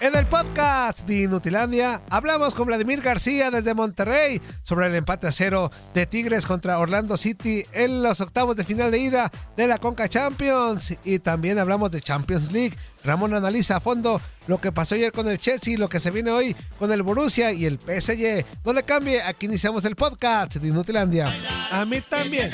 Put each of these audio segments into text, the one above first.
En el podcast de Inutilandia hablamos con Vladimir García desde Monterrey sobre el empate a cero de Tigres contra Orlando City en los octavos de final de ida de la Conca Champions y también hablamos de Champions League. Ramón analiza a fondo lo que pasó ayer con el Chelsea, lo que se viene hoy con el Borussia y el PSG. No le cambie, aquí iniciamos el podcast de Inutilandia. A mí también.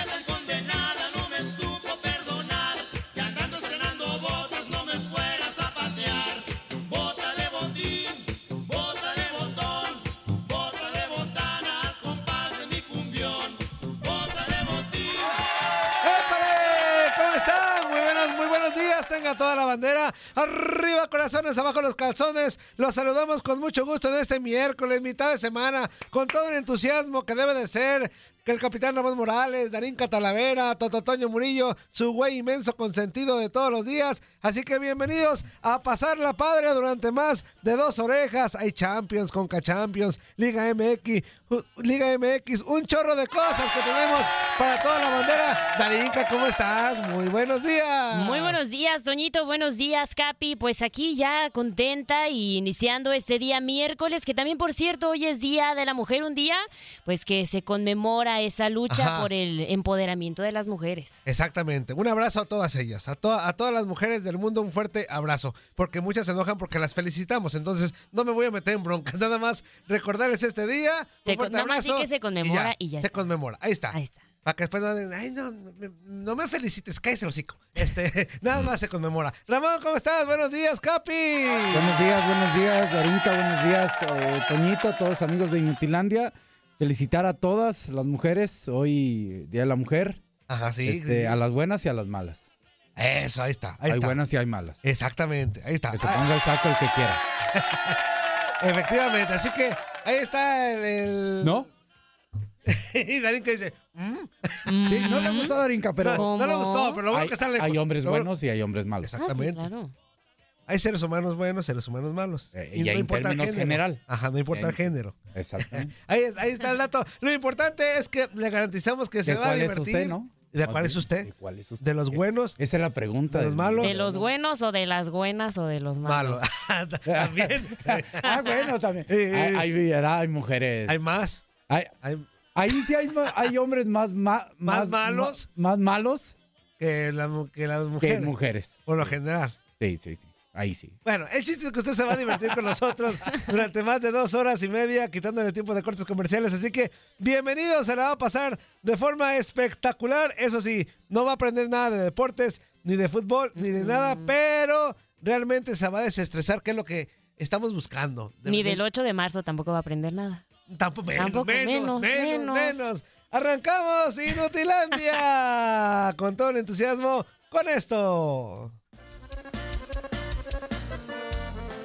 Bandera. Arriba corazones, abajo los calzones. Los saludamos con mucho gusto en este miércoles, mitad de semana, con todo el entusiasmo que debe de ser. Que el capitán Ramón Morales, Darín Catalavera, Tototoño Murillo, su güey inmenso consentido de todos los días. Así que bienvenidos a pasar la padre durante más de dos orejas. Hay Champions, Conca Champions, Liga MX, Liga MX, un chorro de cosas que tenemos para toda la bandera. Darinka, ¿cómo estás? Muy buenos días. Muy buenos días, Toñito. Buenos días, Capi. Pues aquí ya contenta y iniciando este día miércoles, que también, por cierto, hoy es Día de la Mujer, un día pues que se conmemora esa lucha Ajá. por el empoderamiento de las mujeres. Exactamente. Un abrazo a todas ellas, a, to- a todas las mujeres del mundo, un fuerte abrazo. Porque muchas se enojan porque las felicitamos. Entonces, no me voy a meter en broncas. Nada más recordarles este día. Se un con- fuerte nada más abrazo. di que se conmemora y ya Se está. conmemora. Ahí está. Ahí está. Para que después no digan, ay, no, no me- felicites, cállese el hocico. Este, nada más se conmemora. Ramón, ¿cómo estás? Buenos días, Capi. Buenos días, buenos días, Darinka, buenos días, eh, Toñito, todos amigos de Inutilandia. Felicitar a todas las mujeres, hoy Día de la Mujer, Ajá, sí. este, sí. a las buenas y a las malas. Eso, ahí está. Ahí hay está. buenas y hay malas. Exactamente, ahí está. Que se Ah, ponga el saco el que quiera. efectivamente, así que ahí está el... el- ¿No? Y Darín que dice, "Mm". Sí, no le gustó a Darinka, pero ¿Cómo? no le gustó, pero lo bueno hay, que está lejos. hay hombres buenos y hay hombres malos. Ah, sí, Exactamente. claro. Hay seres humanos buenos, seres humanos malos. Eh, y en el términos general. Ajá, no importa el género. Exactamente. Ahí, ahí está el dato. Lo importante es que le garantizamos que se ¿De va a cuál es divertir. usted, no? ¿De cuál es usted? ¿De cuál es usted? ¿De los Es- buenos? Esa es la pregunta. ¿De los malos? ¿De los buenos o de las buenas o de los malos? Malo. También. Ah, bueno, también. Hay, hay, hay mujeres. Hay más. Hay- Hay ahí sí hay, ma- hay hombres más, ma- ¿Más malos? ma- más malos que, las mu- que las que mujeres. mujeres. Por lo general. Sí, sí, sí. Ahí sí. Bueno, el chiste es que usted se va a divertir con nosotros durante más de dos horas y media, quitándole tiempo de cortes comerciales. Así que bienvenido, se la va a pasar de forma espectacular. Eso sí, no va a aprender nada de deportes, ni de fútbol, ni de nada, pero realmente se va a desestresar, que es lo que estamos buscando. De- Ni de- del 8 de marzo tampoco va a aprender nada. Tampoco, menos, Tampoco, menos, menos, menos, menos, menos. Arrancamos Inutilandia con todo el entusiasmo con esto.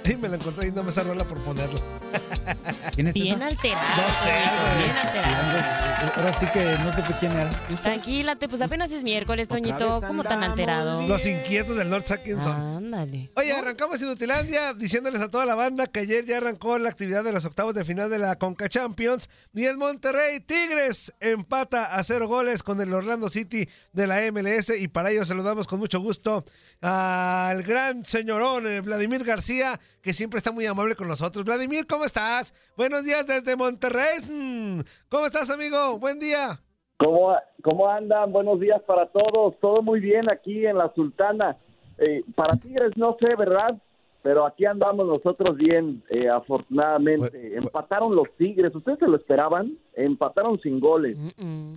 Y me la encontré y no me rola por ponerla. ¿Quién es Bien esa? alterado. No sé, güey. Bien alterado. Ahora sí que no supe quién era. Tranquilate, pues apenas es miércoles, Toñito. ¿Cómo tan alterado? Los inquietos del North Atkinson. Ándale. Oye, arrancamos Inutilandia diciéndoles a toda la banda que ayer ya arrancó la actividad de los octavos de final de la Conca Champions. Y en Monterrey, Tigres empata a cero goles con el Orlando City de la MLS. Y para ello saludamos con mucho gusto al gran señorón eh, Vladimir García, que siempre está muy amable con nosotros. Vladimir, ¿cómo estás? Buenos días desde Monterrey. Mm, ¿Cómo estás, amigo? Buen día. ¿Cómo, ¿Cómo andan? Buenos días para todos. Todo muy bien aquí en la Sultana. eh, para Tigres no sé, ¿verdad? Pero aquí andamos nosotros bien, eh, afortunadamente. Empataron los Tigres, ¿ustedes se lo esperaban? Empataron sin goles.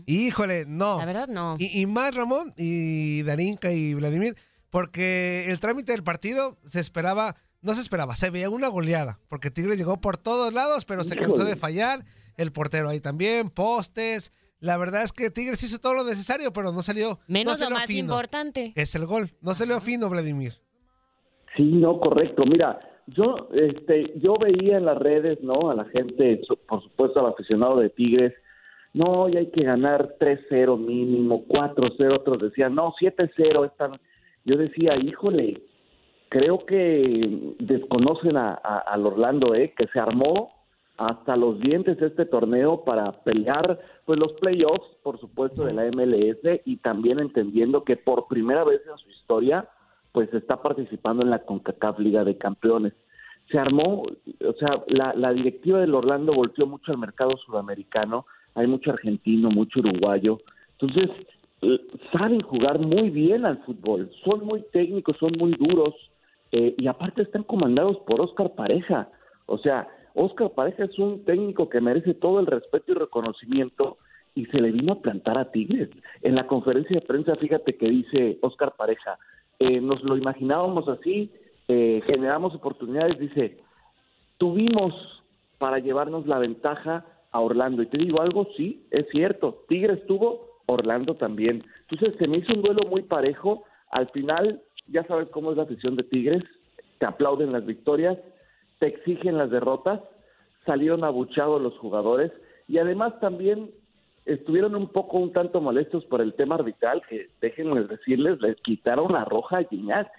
Híjole, no. La verdad, no. Y, y más Ramón y Darinka y Vladimir, porque el trámite del partido se esperaba, no se esperaba, se veía una goleada, porque Tigres llegó por todos lados, pero se cansó de fallar, el portero ahí también, postes. La verdad es que Tigres hizo todo lo necesario, pero no salió. Menos no lo más fino. importante. Es el gol. No salió fino, Vladimir. Sí, no, correcto. Mira, yo, este, yo veía en las redes, ¿no? A la gente, por supuesto, al aficionado de Tigres, no, y hay que ganar 3-0 mínimo, 4-0, otros decían, no, 7-0 están. Yo decía, híjole, creo que desconocen a, al Orlando, ¿eh? Que se armó hasta los dientes este torneo para pelear pues los playoffs, por supuesto, de la MLS y también entendiendo que por primera vez en su historia pues está participando en la CONCACAF Liga de Campeones. Se armó, o sea, la, directiva del Orlando volteó mucho al mercado sudamericano, hay mucho argentino, mucho uruguayo, entonces saben jugar muy bien al fútbol, son muy técnicos, son muy duros eh, y aparte están comandados por Oscar Pareja, o sea, Oscar Pareja es un técnico que merece todo el respeto y reconocimiento y se le vino a plantar a Tigres. En la conferencia de prensa, fíjate que dice Oscar Pareja, eh, nos lo imaginábamos así, eh, generamos oportunidades, dice, tuvimos para llevarnos la ventaja a Orlando. Y te digo algo, sí, es cierto, Tigres tuvo, Orlando también. Entonces se me hizo un duelo muy parejo. Al final, ya sabes cómo es la afición de Tigres, te aplauden las victorias, te exigen las derrotas, salieron abuchados los jugadores y además también estuvieron un poco un tanto molestos por el tema arbitral, que déjenme decirles, les quitaron la roja a Guiñac.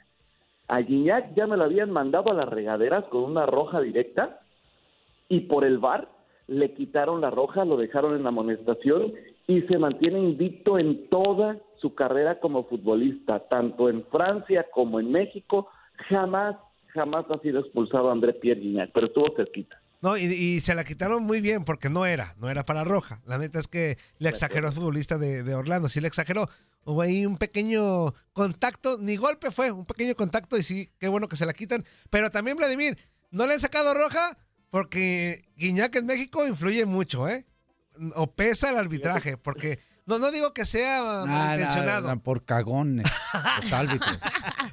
A Guiñac ya me lo habían mandado a las regaderas con una roja directa y por el VAR le quitaron la roja, lo dejaron en amonestación y se mantiene invicto en toda su carrera como futbolista, tanto en Francia como en México. Jamás, jamás ha sido expulsado André Pierre Guignac, pero estuvo cerquita. No, y, y se la quitaron muy bien porque no era, no era para roja. La neta es que le exageró el futbolista de, de Orlando, sí le exageró. Hubo ahí un pequeño contacto, ni golpe fue, un pequeño contacto y sí, qué bueno que se la quitan. Pero también, Vladimir, no le han sacado roja porque Guiñac en México influye mucho, ¿eh? O pesa el arbitraje, porque no, no digo que sea Ah, malintencionado. na- na- por cagones. Los árbitros.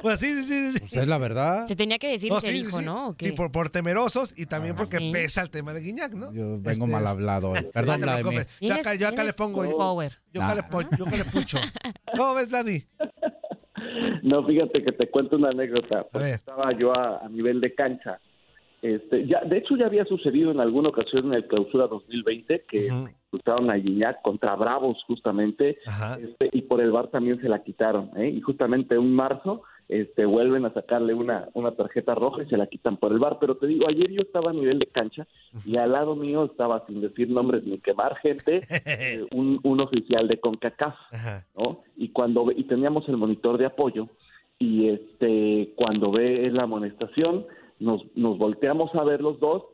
Pues sí, sí, sí. sí. Pues es la verdad. Se tenía que decir, No, se sí, dijo, sí. ¿no? Sí, por, por temerosos y también Ah, porque sí. pesa el tema de Guiñac, ¿no? Yo vengo Este- mal hablado hoy. Perdón, No Vladimir. Yo acá, yo acá le pongo. Yo, power. yo acá le, po- yo acá le pucho. ¿Cómo ves, Vladi? No, fíjate que te cuento una anécdota. porque ver. Estaba yo a, a nivel de cancha. Este, ya, de hecho, ya había sucedido en alguna ocasión en el clausura 2020 que expulsaron a Guiñac contra Bravos justamente este, y por el VAR también se la quitaron. ¿eh? Y justamente en marzo este, vuelven a sacarle una, una tarjeta roja y se la quitan por el VAR. Pero te digo, ayer yo estaba a nivel de cancha y al lado mío estaba, sin decir nombres ni quemar gente, eh, un, un oficial de CONCACAF. ¿no? Y cuando y teníamos el monitor de apoyo y este cuando ve la amonestación nos, nos volteamos a ver los dos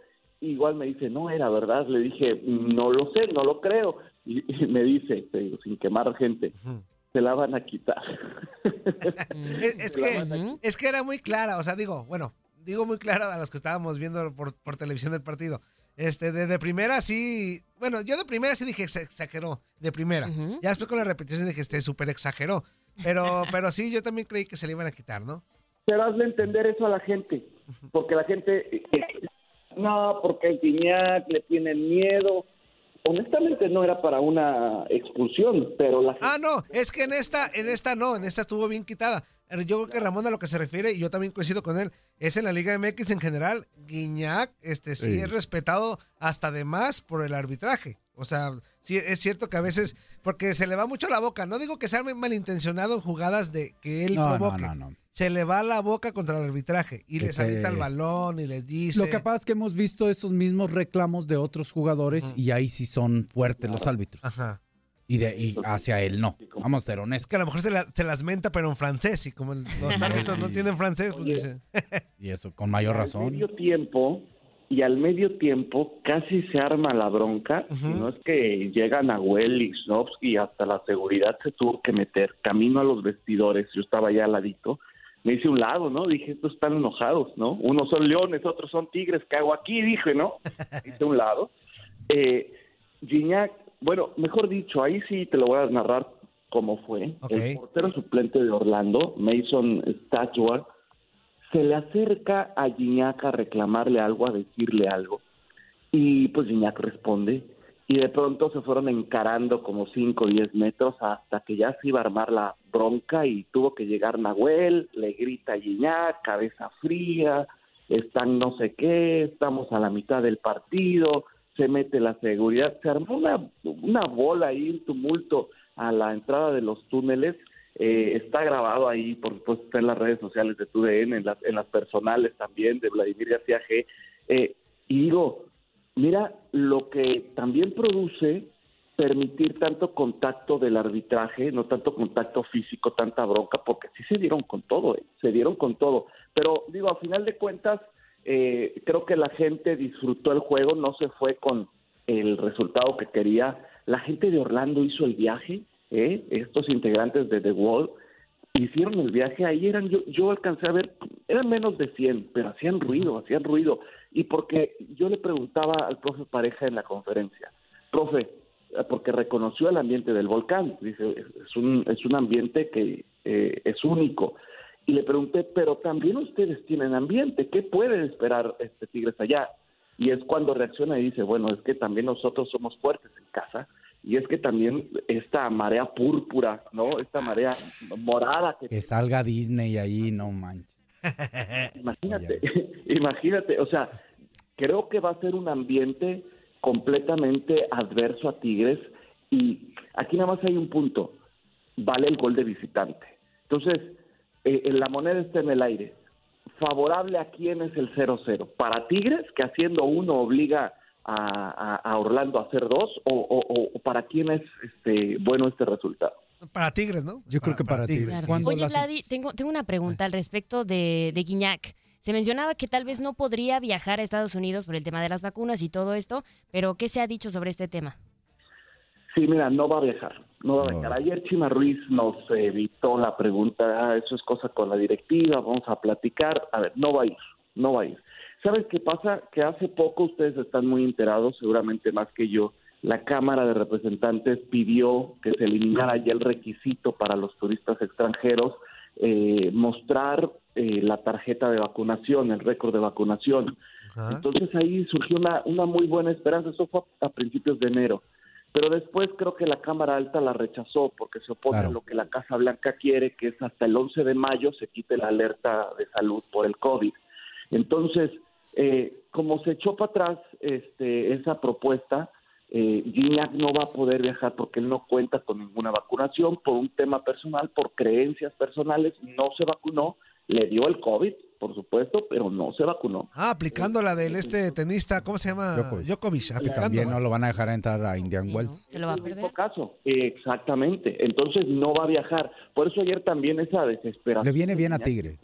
igual me dice no era verdad le dije no lo sé no lo creo y, y me dice te digo, sin quemar gente se la van a quitar Es, es que, es que era muy clara, o sea, digo, bueno, digo muy clara a los que estábamos viendo por, por televisión el partido. Este, de, de primera sí, bueno, yo de primera sí dije se exageró, de primera. Ya después con la repetición dije, este, súper exageró. Pero, pero sí, yo también creí que se le iban a quitar, ¿no? pero hazle entender eso a la gente porque la gente eh, no porque el Guiñac le tienen miedo honestamente no era para una expulsión pero la Ah, no, es que en esta, en esta no, en esta estuvo bien quitada. Yo creo que Ramón a lo que se refiere, y yo también coincido con él, es en la Liga MX en general, Guiñac, este sí, Sí. es respetado hasta de más por el arbitraje. O sea, sí es cierto que a veces, porque se le va mucho la boca, no digo que sea malintencionado en jugadas de que él No, no, provoque. no, no. Se le va la boca contra el arbitraje y les avienta el balón y les dice. Lo que pasa es que hemos visto esos mismos reclamos de otros jugadores y ahí sí son fuertes los árbitros. Ajá. Y, de, y hacia él no. Vamos a ser Es honestos. que a lo mejor se, la- se las menta, pero en francés, y como el- los árbitros no tienen francés, pues dice. Y eso, con mayor al razón. medio tiempo y al medio tiempo casi se arma la bronca y no es que llegan a Lichnowsky y hasta la seguridad se tuvo que meter camino a los vestidores yo estaba allá al ladito me hice un lado, ¿no? Dije, estos están enojados, ¿no? Unos son leones, otros son tigres, ¿qué hago aquí? Dije, ¿no? hice un lado. Eh, Gignac, bueno, mejor dicho, ahí sí te lo voy a narrar cómo fue. El portero suplente de Orlando, Mason Stachua, se le acerca a Gignac a reclamarle algo, a decirle algo. Y pues Gignac responde. Y de pronto se fueron encarando como 5 o 10 metros hasta que ya se iba a armar la bronca y tuvo que llegar Nahuel, le grita a cabeza fría, están no sé qué, estamos a la mitad del partido, se mete la seguridad, se armó una, una bola ahí, un tumulto a la entrada de los túneles. Eh, está grabado ahí, por supuesto, está en las redes sociales de TUDN, en las, en las personales también de Vladimir García G. Eh, y digo, mira lo que también produce permitir tanto contacto del arbitraje, no tanto contacto físico, tanta bronca, porque sí se dieron con todo, ¿eh? se dieron con todo. Pero digo, a final de cuentas, eh, creo que la gente disfrutó el juego, no se fue con el resultado que quería. La gente de Orlando hizo el viaje, ¿eh? estos integrantes de The Wall hicieron el viaje, ahí eran, yo, yo alcancé a ver, eran menos de 100, pero hacían ruido, hacían ruido. Y porque yo le preguntaba al profe Pareja en la conferencia, profe, porque reconoció el ambiente del volcán, dice, es un, es un ambiente que eh, es único. Y le pregunté, pero también ustedes tienen ambiente, ¿qué pueden esperar este Tigres allá? Y es cuando reacciona y dice, bueno, es que también nosotros somos fuertes en casa, y es que también esta marea púrpura, ¿no? Esta marea morada que Que salga Disney ahí, no manches. Imagínate, imagínate, o sea, creo que va a ser un ambiente completamente adverso a Tigres y aquí nada más hay un punto, vale el gol de visitante. Entonces, eh, la moneda está en el aire. ¿Favorable a quién es el 0-0? ¿Para Tigres, que haciendo uno obliga a, Orlando a hacer dos? ¿O, o- o para quién es este, bueno este resultado? Para Tigres, ¿no? Yo creo que para Tigres. Claro. ¿Cuándo Oye, la- Vladi, tengo, tengo una pregunta al respecto de, de Guiñac. Se mencionaba que tal vez no podría viajar a Estados Unidos por el tema de las vacunas y todo esto, pero ¿qué se ha dicho sobre este tema? Sí, mira, no va a viajar, no va a viajar. Ayer Chima Ruiz nos evitó la pregunta, ah, eso es cosa con la directiva, vamos a platicar. A ver, no va a ir, no va a ir. ¿Sabes qué pasa? Que hace poco ustedes están muy enterados, seguramente más que yo, la Cámara de Representantes pidió que se eliminara ya el requisito para los turistas extranjeros eh, mostrar eh, la tarjeta de vacunación, el récord de vacunación. Ajá. Entonces ahí surgió una, una muy buena esperanza, eso fue a, a principios de enero. Pero después creo que la Cámara Alta la rechazó porque se opone Claro. a lo que la Casa Blanca quiere, que es hasta el 11 de mayo se quite la alerta de salud por el COVID. Entonces, eh, como se echó para atrás este, esa propuesta, eh, Gignac no va a poder viajar porque él no cuenta con ninguna vacunación por un tema personal, por creencias personales, no se vacunó, le dio el COVID, por supuesto, pero no se vacunó. Ah, aplicando la del este tenista, ¿cómo se llama? Djokovic. Djokovic. Aplicando. también no lo van a dejar entrar a Indian Sí, ¿no? Wells. ¿Se lo va a perder? caso, exactamente. Entonces no va a viajar. Por eso ayer también esa desesperación. Le viene bien a de Tigre.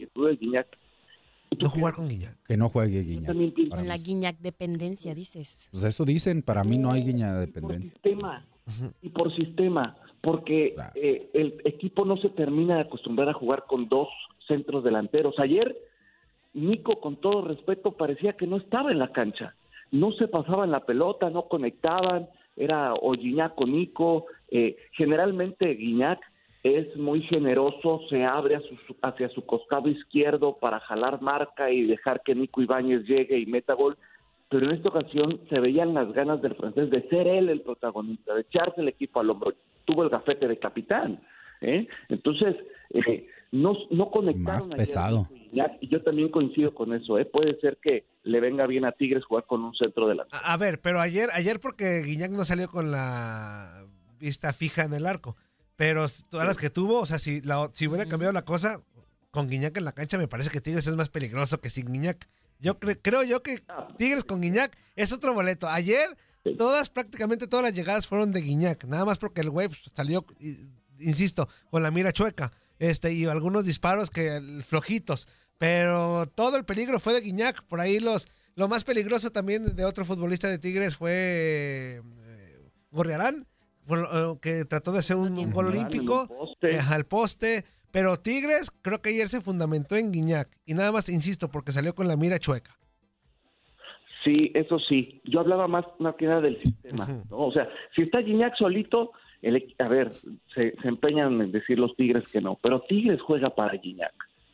No jugar con Guiñac. Que no juegue Guiñac. Con la Guiñac dependencia, dices. Pues eso dicen, para mí no hay Guiñac de por dependencia. sistema y por sistema, porque Claro. eh, el equipo no se termina de acostumbrar a jugar con dos centros delanteros. Ayer Nico, con todo respeto, parecía que no estaba en la cancha. No se pasaban la pelota, no conectaban, era o Guiñac o Nico. Eh, generalmente Guiñac es muy generoso, se abre a su- hacia su costado izquierdo para jalar marca y dejar que Nico Ibáñez llegue y meta gol. Pero en esta ocasión se veían las ganas del francés de ser él el protagonista, de echarse el equipo al hombro. Tuvo el gafete de capitán. ¿eh? Entonces, eh, no, no conectaron. Más pesado. Y yo también coincido con eso. ¿eh? Puede ser que le venga bien a Tigres jugar con un centro de la A, a ver, pero ayer, ayer porque Guiñac no salió con la vista fija en el arco. Pero todas las que tuvo, o sea, si, la- si hubiera cambiado la cosa, con Guiñac en la cancha, me parece que Tigres es más peligroso que sin Guiñac. Yo cre- creo yo que Tigres con Guiñac es otro boleto. Ayer, todas, prácticamente todas las llegadas fueron de Guiñac. Nada más porque el güey pues, salió, insisto, con la mira chueca. Este, y algunos disparos que flojitos. Pero todo el peligro fue de Guiñac. Por ahí los, lo más peligroso también de otro futbolista de Tigres fue eh, Gorriarán, que trató de hacer un, un gol olímpico poste. eh, al poste. Pero Tigres creo que ayer se fundamentó en Guiñac. Y nada más, insisto, porque salió con la mira chueca. Sí, eso sí. Yo hablaba más, más que nada del sistema. ¿no? O sea, si está Gignac solito, el, a ver, se, se empeñan en decir los Tigres que no, pero Tigres juega para Gignac.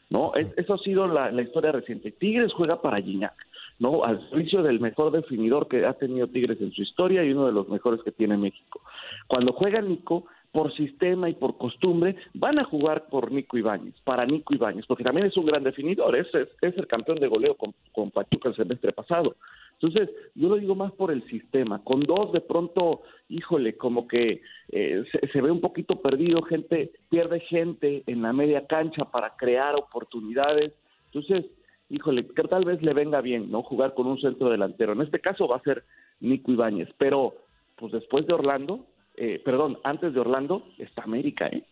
¿no? Es- eso ha sido la, la historia reciente. Tigres juega para Gignac. ¿no? Al servicio del mejor definidor que ha tenido Tigres en su historia y uno de los mejores que tiene México. Cuando juega Nico, por sistema y por costumbre, van a jugar por Nico Ibáñez, para Nico Ibáñez, porque también es un gran definidor, es, es, el campeón de goleo con, con Pachuca el semestre pasado. Entonces, yo lo digo más por el sistema. Con dos, de pronto, híjole, como que eh, se, se ve un poquito perdido, gente, pierde gente en la media cancha para crear oportunidades. Entonces, híjole, que tal vez le venga bien, ¿no? Jugar con un centro delantero. En este caso va a ser Nico Ibáñez, pero pues después de Orlando, eh, perdón, antes de Orlando está América, ¿eh?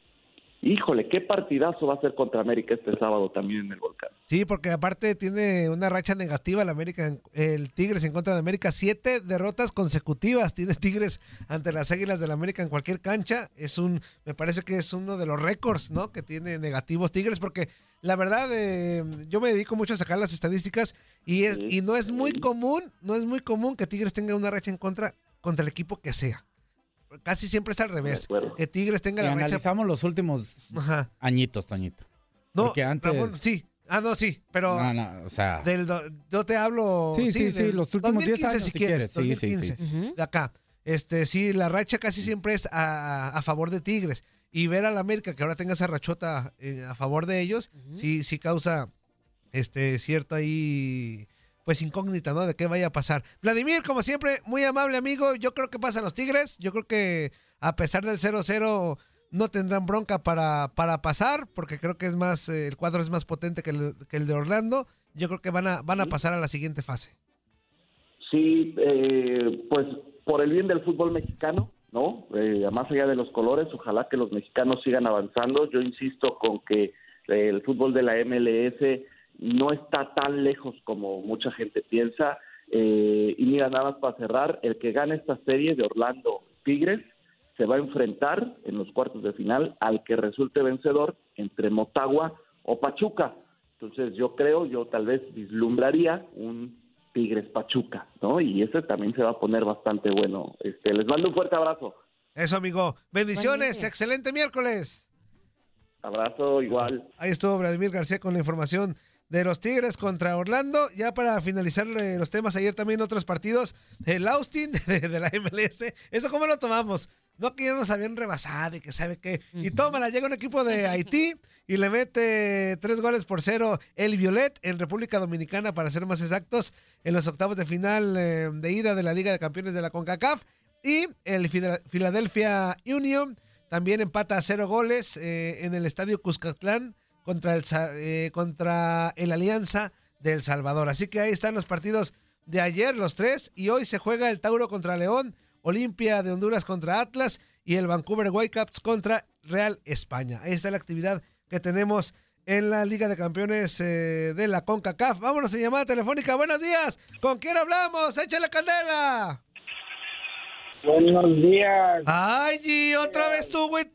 Híjole, qué partidazo va a ser contra América este sábado también en el Volcán. Sí, porque aparte tiene una racha negativa el América, el Tigres en contra de América, siete derrotas consecutivas tiene Tigres ante las Águilas del América en cualquier cancha. Es un, me parece que es uno de los récords, ¿no? Que tiene negativos Tigres, porque la verdad eh, yo me dedico mucho a sacar las estadísticas y es, y no es muy común, no es muy común que Tigres tenga una racha en contra contra el equipo que sea. Casi siempre es al revés. Que Tigres tenga Si la racha. analizamos los últimos Ajá. añitos, Toñito. No, Porque antes... Ramón, sí. Ah, no, sí, pero No, no, o sea... del do- yo te hablo. Sí, sí, sí, los últimos 10 2015, años, si quieres. quieres. Sí, sí, 2015, sí. De acá. Este, sí, la racha casi siempre es a, a favor de Tigres. Y ver a la América que ahora tenga esa rachota eh, a favor de ellos, sí, sí causa este cierta ahí pues incógnita, ¿no? De qué vaya a pasar. Vladimir, como siempre, muy amable amigo. Yo creo que pasan los Tigres. Yo creo que a pesar del 0-0 no tendrán bronca para, para pasar, porque creo que es más, eh, el cuadro es más potente que el, que el de Orlando. Yo creo que van a, van a pasar a la siguiente fase. Sí, eh, pues por el bien del fútbol mexicano, ¿no? Eh, más allá de los colores, ojalá que los mexicanos sigan avanzando. Yo insisto con que eh, el fútbol de la MLS no está tan lejos como mucha gente piensa. Eh, y mira, nada más para cerrar, el que gane esta serie de Orlando Tigres se va a enfrentar en los cuartos de final al que resulte vencedor entre Motagua o Pachuca. Entonces yo creo, yo tal vez vislumbraría un Tigres Pachuca, ¿no? Y ese también se va a poner bastante bueno. Este, les mando un fuerte abrazo. Eso, amigo. Bendiciones. Excelente miércoles. Abrazo igual. Ahí estuvo Vladimir García con la información de los Tigres contra Orlando. Ya para finalizar los temas, ayer también otros partidos. El Austin de, de la MLS. ¿Eso cómo lo tomamos? No que ya nos habían rebasado y que sabe qué. Y tómala, llega un equipo de Haití y le mete tres goles por cero el Violet en República Dominicana, para ser más exactos, en los octavos de final eh, de ida de la Liga de Campeones de la CONCACAF. Y el Philadelphia Union también empata a cero goles eh, en el estadio Cuscatlán contra el, eh, contra el Alianza del Salvador. Así que ahí están los partidos de ayer, los tres, y hoy se juega el Tauro contra León, Olimpia de Honduras contra Atlas y el Vancouver Whitecaps contra Real España. Ahí está la actividad que tenemos en la Liga de Campeones eh, de la CONCACAF. Vámonos en llamada telefónica. Buenos días. ¿Con quién hablamos? ¡Échale candela! Buenos días. Ay, Gio, otra vez tú, güey.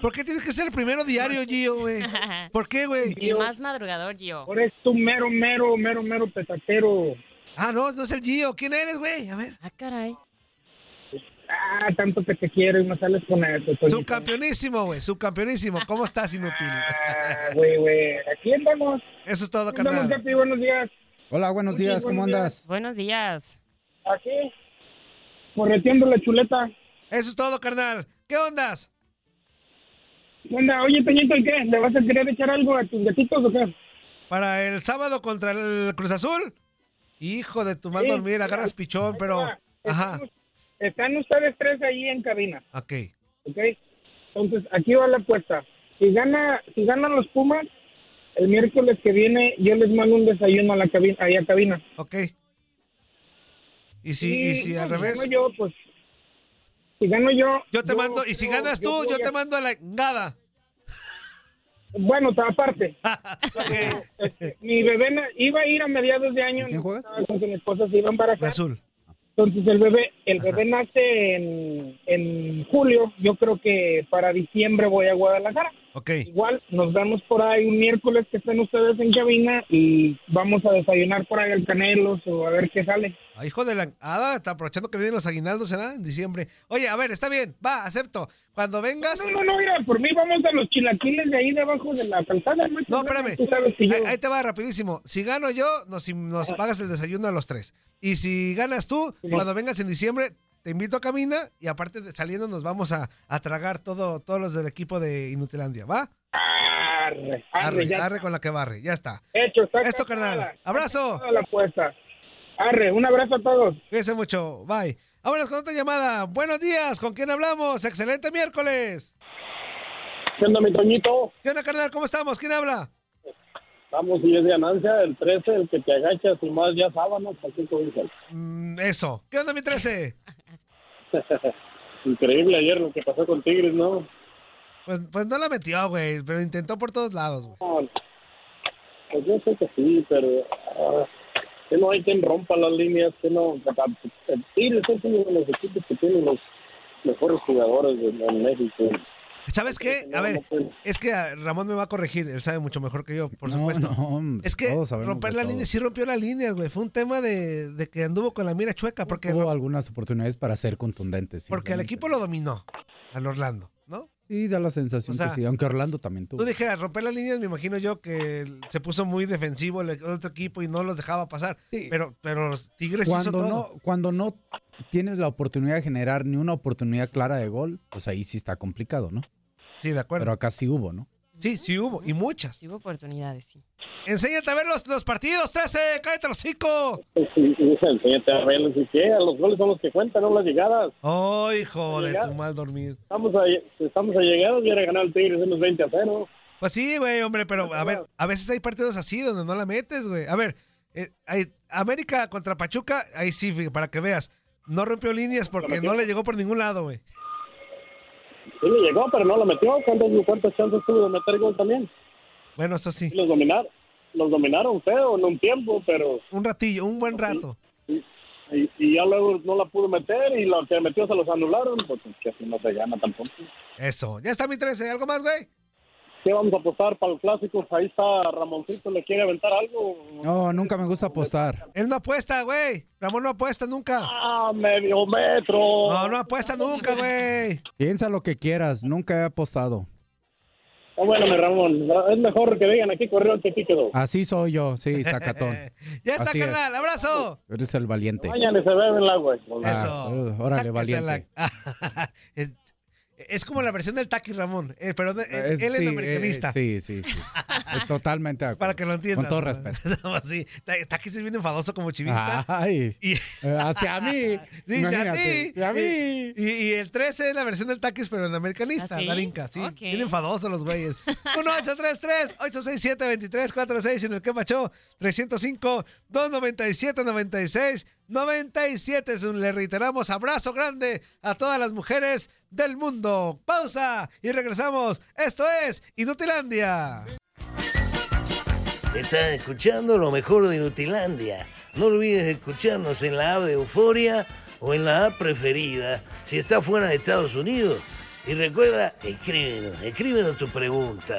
¿Por qué tienes que ser el primero diario, Gio, güey? ¿Por qué, güey? El más madrugador, Gio. Ahora es tu mero, mero, mero, mero petatero. Ah, no, no es el Gio. ¿Quién eres, güey? A ver. Ah, caray. Ah, tanto que te quiero y me sales con eso. Subcampeonísimo, güey. Subcampeonísimo. ¿Cómo estás, inútil? Ah, güey, güey. Aquí andamos. Eso es todo, andamos, carnal. Capi, buenos días. Hola, buenos días, ¿cómo buenos días. andas? Buenos días. Aquí. Correteando la chuleta. Eso es todo, carnal. ¿Qué ondas? ¿Qué onda? Oye, Toñito, ¿y qué? ¿Le vas a querer echar algo a tus gatitos o qué? ¿Para el sábado contra el Cruz Azul? Hijo de tu mal Sí, dormir, agarras pichón, pero... Ajá, Están, están ustedes tres ahí en cabina, ok. ¿ok? Entonces, aquí va la apuesta. Si gana, si ganan los Pumas, el miércoles que viene yo les mando un desayuno a la cabina, ahí a cabina. Ok. ¿Y si, y si al no, revés? gano yo, pues. Si gano yo. Yo te mando, y si ganas tú, yo te a- mando a la engada. Bueno, aparte. Este, mi bebé iba a ir a mediados de año. ¿Con quién juegas? Con que mi esposa se iba a embarazar. Azul. Entonces el bebé, el bebé nace en, en julio. Yo creo que para diciembre voy a Guadalajara. Ok. Igual nos vemos por ahí un miércoles que estén ustedes en cabina y vamos a desayunar por ahí al Canelos o a ver qué sale. Ah, hijo de la... Ah, está aprovechando que vienen los aguinaldos ¿verdad? en diciembre. Oye, a ver, está bien, va, acepto. Cuando vengas... No, no, no, mira, por mí vamos a los chilaquiles de ahí debajo de la calzada. No, problema, espérame. Yo... Ahí, ahí te va rapidísimo. Si gano yo, nos, nos pagas el desayuno a los tres. Y si ganas tú, cuando vengas en diciembre, te invito a Camina y aparte de saliendo nos vamos a, a tragar todo, todos los del equipo de Inutilandia, ¿va? Arre, arre, Arre, ya arre con la que barre, ya está. Hecho, está Esto, carnal. Abrazo. la apuesta. Arre, un abrazo a todos. Cuídense mucho, bye. Vámonos con otra llamada. Buenos días, ¿con quién hablamos? Excelente miércoles. ¿Qué onda, mi Toñito? ¿Qué onda, carnal? ¿Cómo estamos? ¿Quién habla? Vamos, y es ganancia, el 13, el que te agachas y más ya sábanas, así como dices. Mm, eso. ¿Qué onda, mi 13? Increíble ayer lo que pasó con Tigres, ¿no? Pues, pues no la metió, güey, pero intentó por todos lados, güey. No, Pues yo sé que sí, pero ah, que no hay quien rompa las líneas, que no... Tigres es uno de los equipos que tiene los mejores jugadores en, en México. ¿Sabes qué? A ver, puede. es que ah, Ramón me va a corregir, él sabe mucho mejor que yo, por No, supuesto. no, hombre, es que romper la línea, sí rompió las líneas, güey. Fue un tema de, de que anduvo con la mira chueca, porque, Hubo algunas oportunidades para ser contundentes. porque el equipo lo dominó, al Orlando. Sí, da la sensación O sea, que sí, aunque Orlando también tuvo. Tú dijeras, romper las líneas, me imagino yo que se puso muy defensivo el otro equipo y no los dejaba pasar. Pero, pero los Tigres hizo Cuando todo. no, cuando no tienes la oportunidad de generar ni una oportunidad clara de gol, pues ahí sí está complicado, ¿no? Sí, de acuerdo. Pero acá sí hubo, ¿no? Sí, sí hubo, y muchas. Sí hubo oportunidades, sí. Enséñate a ver los, los partidos, 13, cállate los hocico. Enséñate a verlos y qué, a los goles son los que cuentan, no las llegadas. Oh, hijo de tu mal dormir. Estamos a, estamos a llegadas y era ganar el Tigres unos 20 a 0. Pues sí, güey, hombre, pero a ver, a veces hay partidos así donde no la metes, güey. A ver, eh, hay- América contra Pachuca, ahí sí, para que veas. No rompió líneas porque no le llegó por ningún lado, güey. Sí le llegó, pero no lo metió. ¿Cuántas, chances tuvo de meter gol también? Bueno, eso sí. Los dominaron. Los dominaron feo en un tiempo, pero... Un ratillo, un buen rato. Y, y ya luego no la pudo meter y lo que metió se los anularon, pues que así no se gana tampoco. Eso. Ya está mi 13. ¿Algo más, güey? ¿Qué vamos a apostar para el clásico? Ahí está Ramoncito, ¿le quiere aventar algo? No, nunca me gusta apostar. Él no apuesta, güey. Ramón no apuesta nunca. Ah, medio metro. No, no apuesta nunca, güey. Piensa lo que quieras, nunca he apostado. Ah, bueno, mi Ramón, es mejor que digan aquí corrió que aquí quedó. Así soy yo, sí, sacatón. Ya está, Así es. carnal. Abrazo. Eres el valiente. Mañana se bebe el agua. Ah, órale, valiente. es, como la versión del Taki Ramón. eh, pero de- él, Es- él es sí, americanista. eh, sí, sí, sí. Es totalmente de acuerdo. Para que lo entiendas. Con todo ¿no? respeto. No, sí. Taki se viene enfadoso como chivista. Ay, Y- eh, hacia mí. Sí, hacia ti. hacia mí. Y, y el 13 es la versión del Takis, pero en americanista, ¿Ah, sí? Darinka, sí. Ok. Bien enfadosos los güeyes. 1-833-867-2346 y en el que machó 305-297-96. 97 es un- le reiteramos abrazo grande a todas las mujeres del mundo. Pausa y regresamos. Esto es Inutilandia. Estás escuchando lo mejor de Nutilandia. No olvides escucharnos en la app de Euforia o en la app preferida si estás fuera de Estados Unidos. Y recuerda, escríbenos, escríbenos tu pregunta,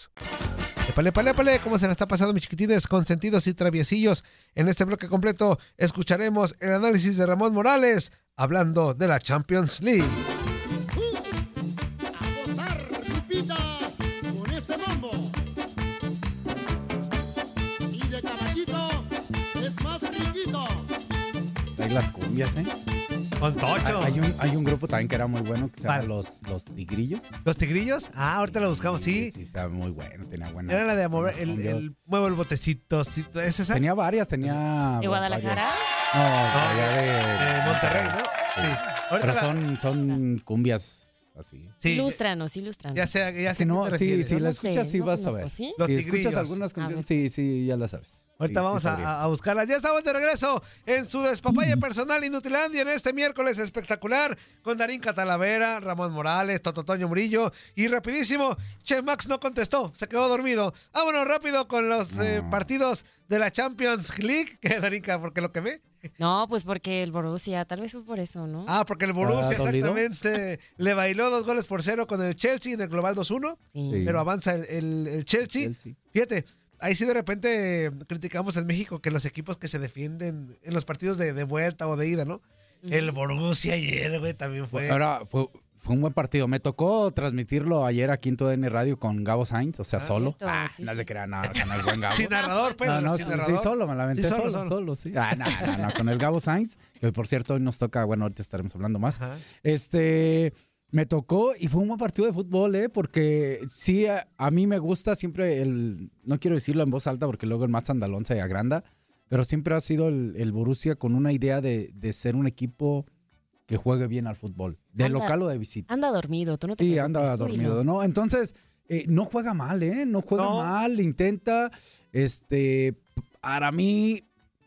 Épale, épale, épale, ¿cómo se la está pasando, mis chiquitines consentidos y traviesillos? En este bloque completo escucharemos el análisis de Ramón Morales hablando de la Champions League. Las cumbias, ¿eh? Con Tocho. Hay un, hay un grupo también que era muy bueno que se llama los, los Tigrillos. ¿Los tigrillos? Ah, ahorita lo buscamos, sí. Sí, estaba muy bueno, tenía buena. Era la de mover, el, Yo- el muevo el botecito. ¿sí? ¿Es esa? Tenía varias, tenía. ¿De Guadalajara? No, allá de, de Monterrey, ¿no? Sí. Ahorita Pero la- son, son cumbias así. Sí, Ilústranos, ilústranos. ya sé, ya Es que no, sí, si la escuchas, sé, sí no vas a ver. ¿sí? Los si escuchas algunas canciones, sí, sí, ya la sabes. Ahorita Sí, vamos a, a buscarlas. Ya estamos de regreso en su despapalle personal Inutilandia en este miércoles espectacular con Darín Catalavera, Ramón Morales, Toto Toño Murillo y rapidísimo, Che Max no contestó, se quedó dormido. Vámonos rápido con los eh, partidos de la Champions League. ¿Qué, Darinka? ¿Por qué lo quemé? No, pues porque el Borussia, tal vez fue por eso, ¿no? Ah, porque el Borussia ¿Ah, exactamente le bailó dos goles por cero con el Chelsea en el global 2-1, Sí. pero avanza el, el- el Chelsea. Chelsea. Fíjate, ahí sí de repente criticamos en México que los equipos que se defienden en los partidos de, de vuelta o de ida, ¿no? El Borussia ayer, güey, también fue. Ahora, fue, fue un buen partido. Me tocó transmitirlo ayer aquí en TUDN Radio con Gabo Sainz, o sea, solo. Cierto, Ah, sí, no sí. se crean nada con el buen Gabo. sin narrador, pues. no, no, sin sí, narrador. sí, solo, me la aventé solo, solo, solo, sí. Ah, no, no, no, con el Gabo Sainz, que por cierto hoy nos toca, bueno, ahorita estaremos hablando más. Ajá. Este, me tocó y fue un buen partido de fútbol, ¿eh? Porque sí, a, a mí me gusta siempre el, no quiero decirlo en voz alta porque luego el más andalón se agranda, pero siempre ha sido el, el Borussia con una idea de, de ser un equipo que juegue bien al fútbol, de Anda. local o de visita. Anda dormido, tú no te Sí, anda dormido, ¿no? Entonces, eh, no juega mal, ¿eh? No juega No. mal, intenta, este, para mí,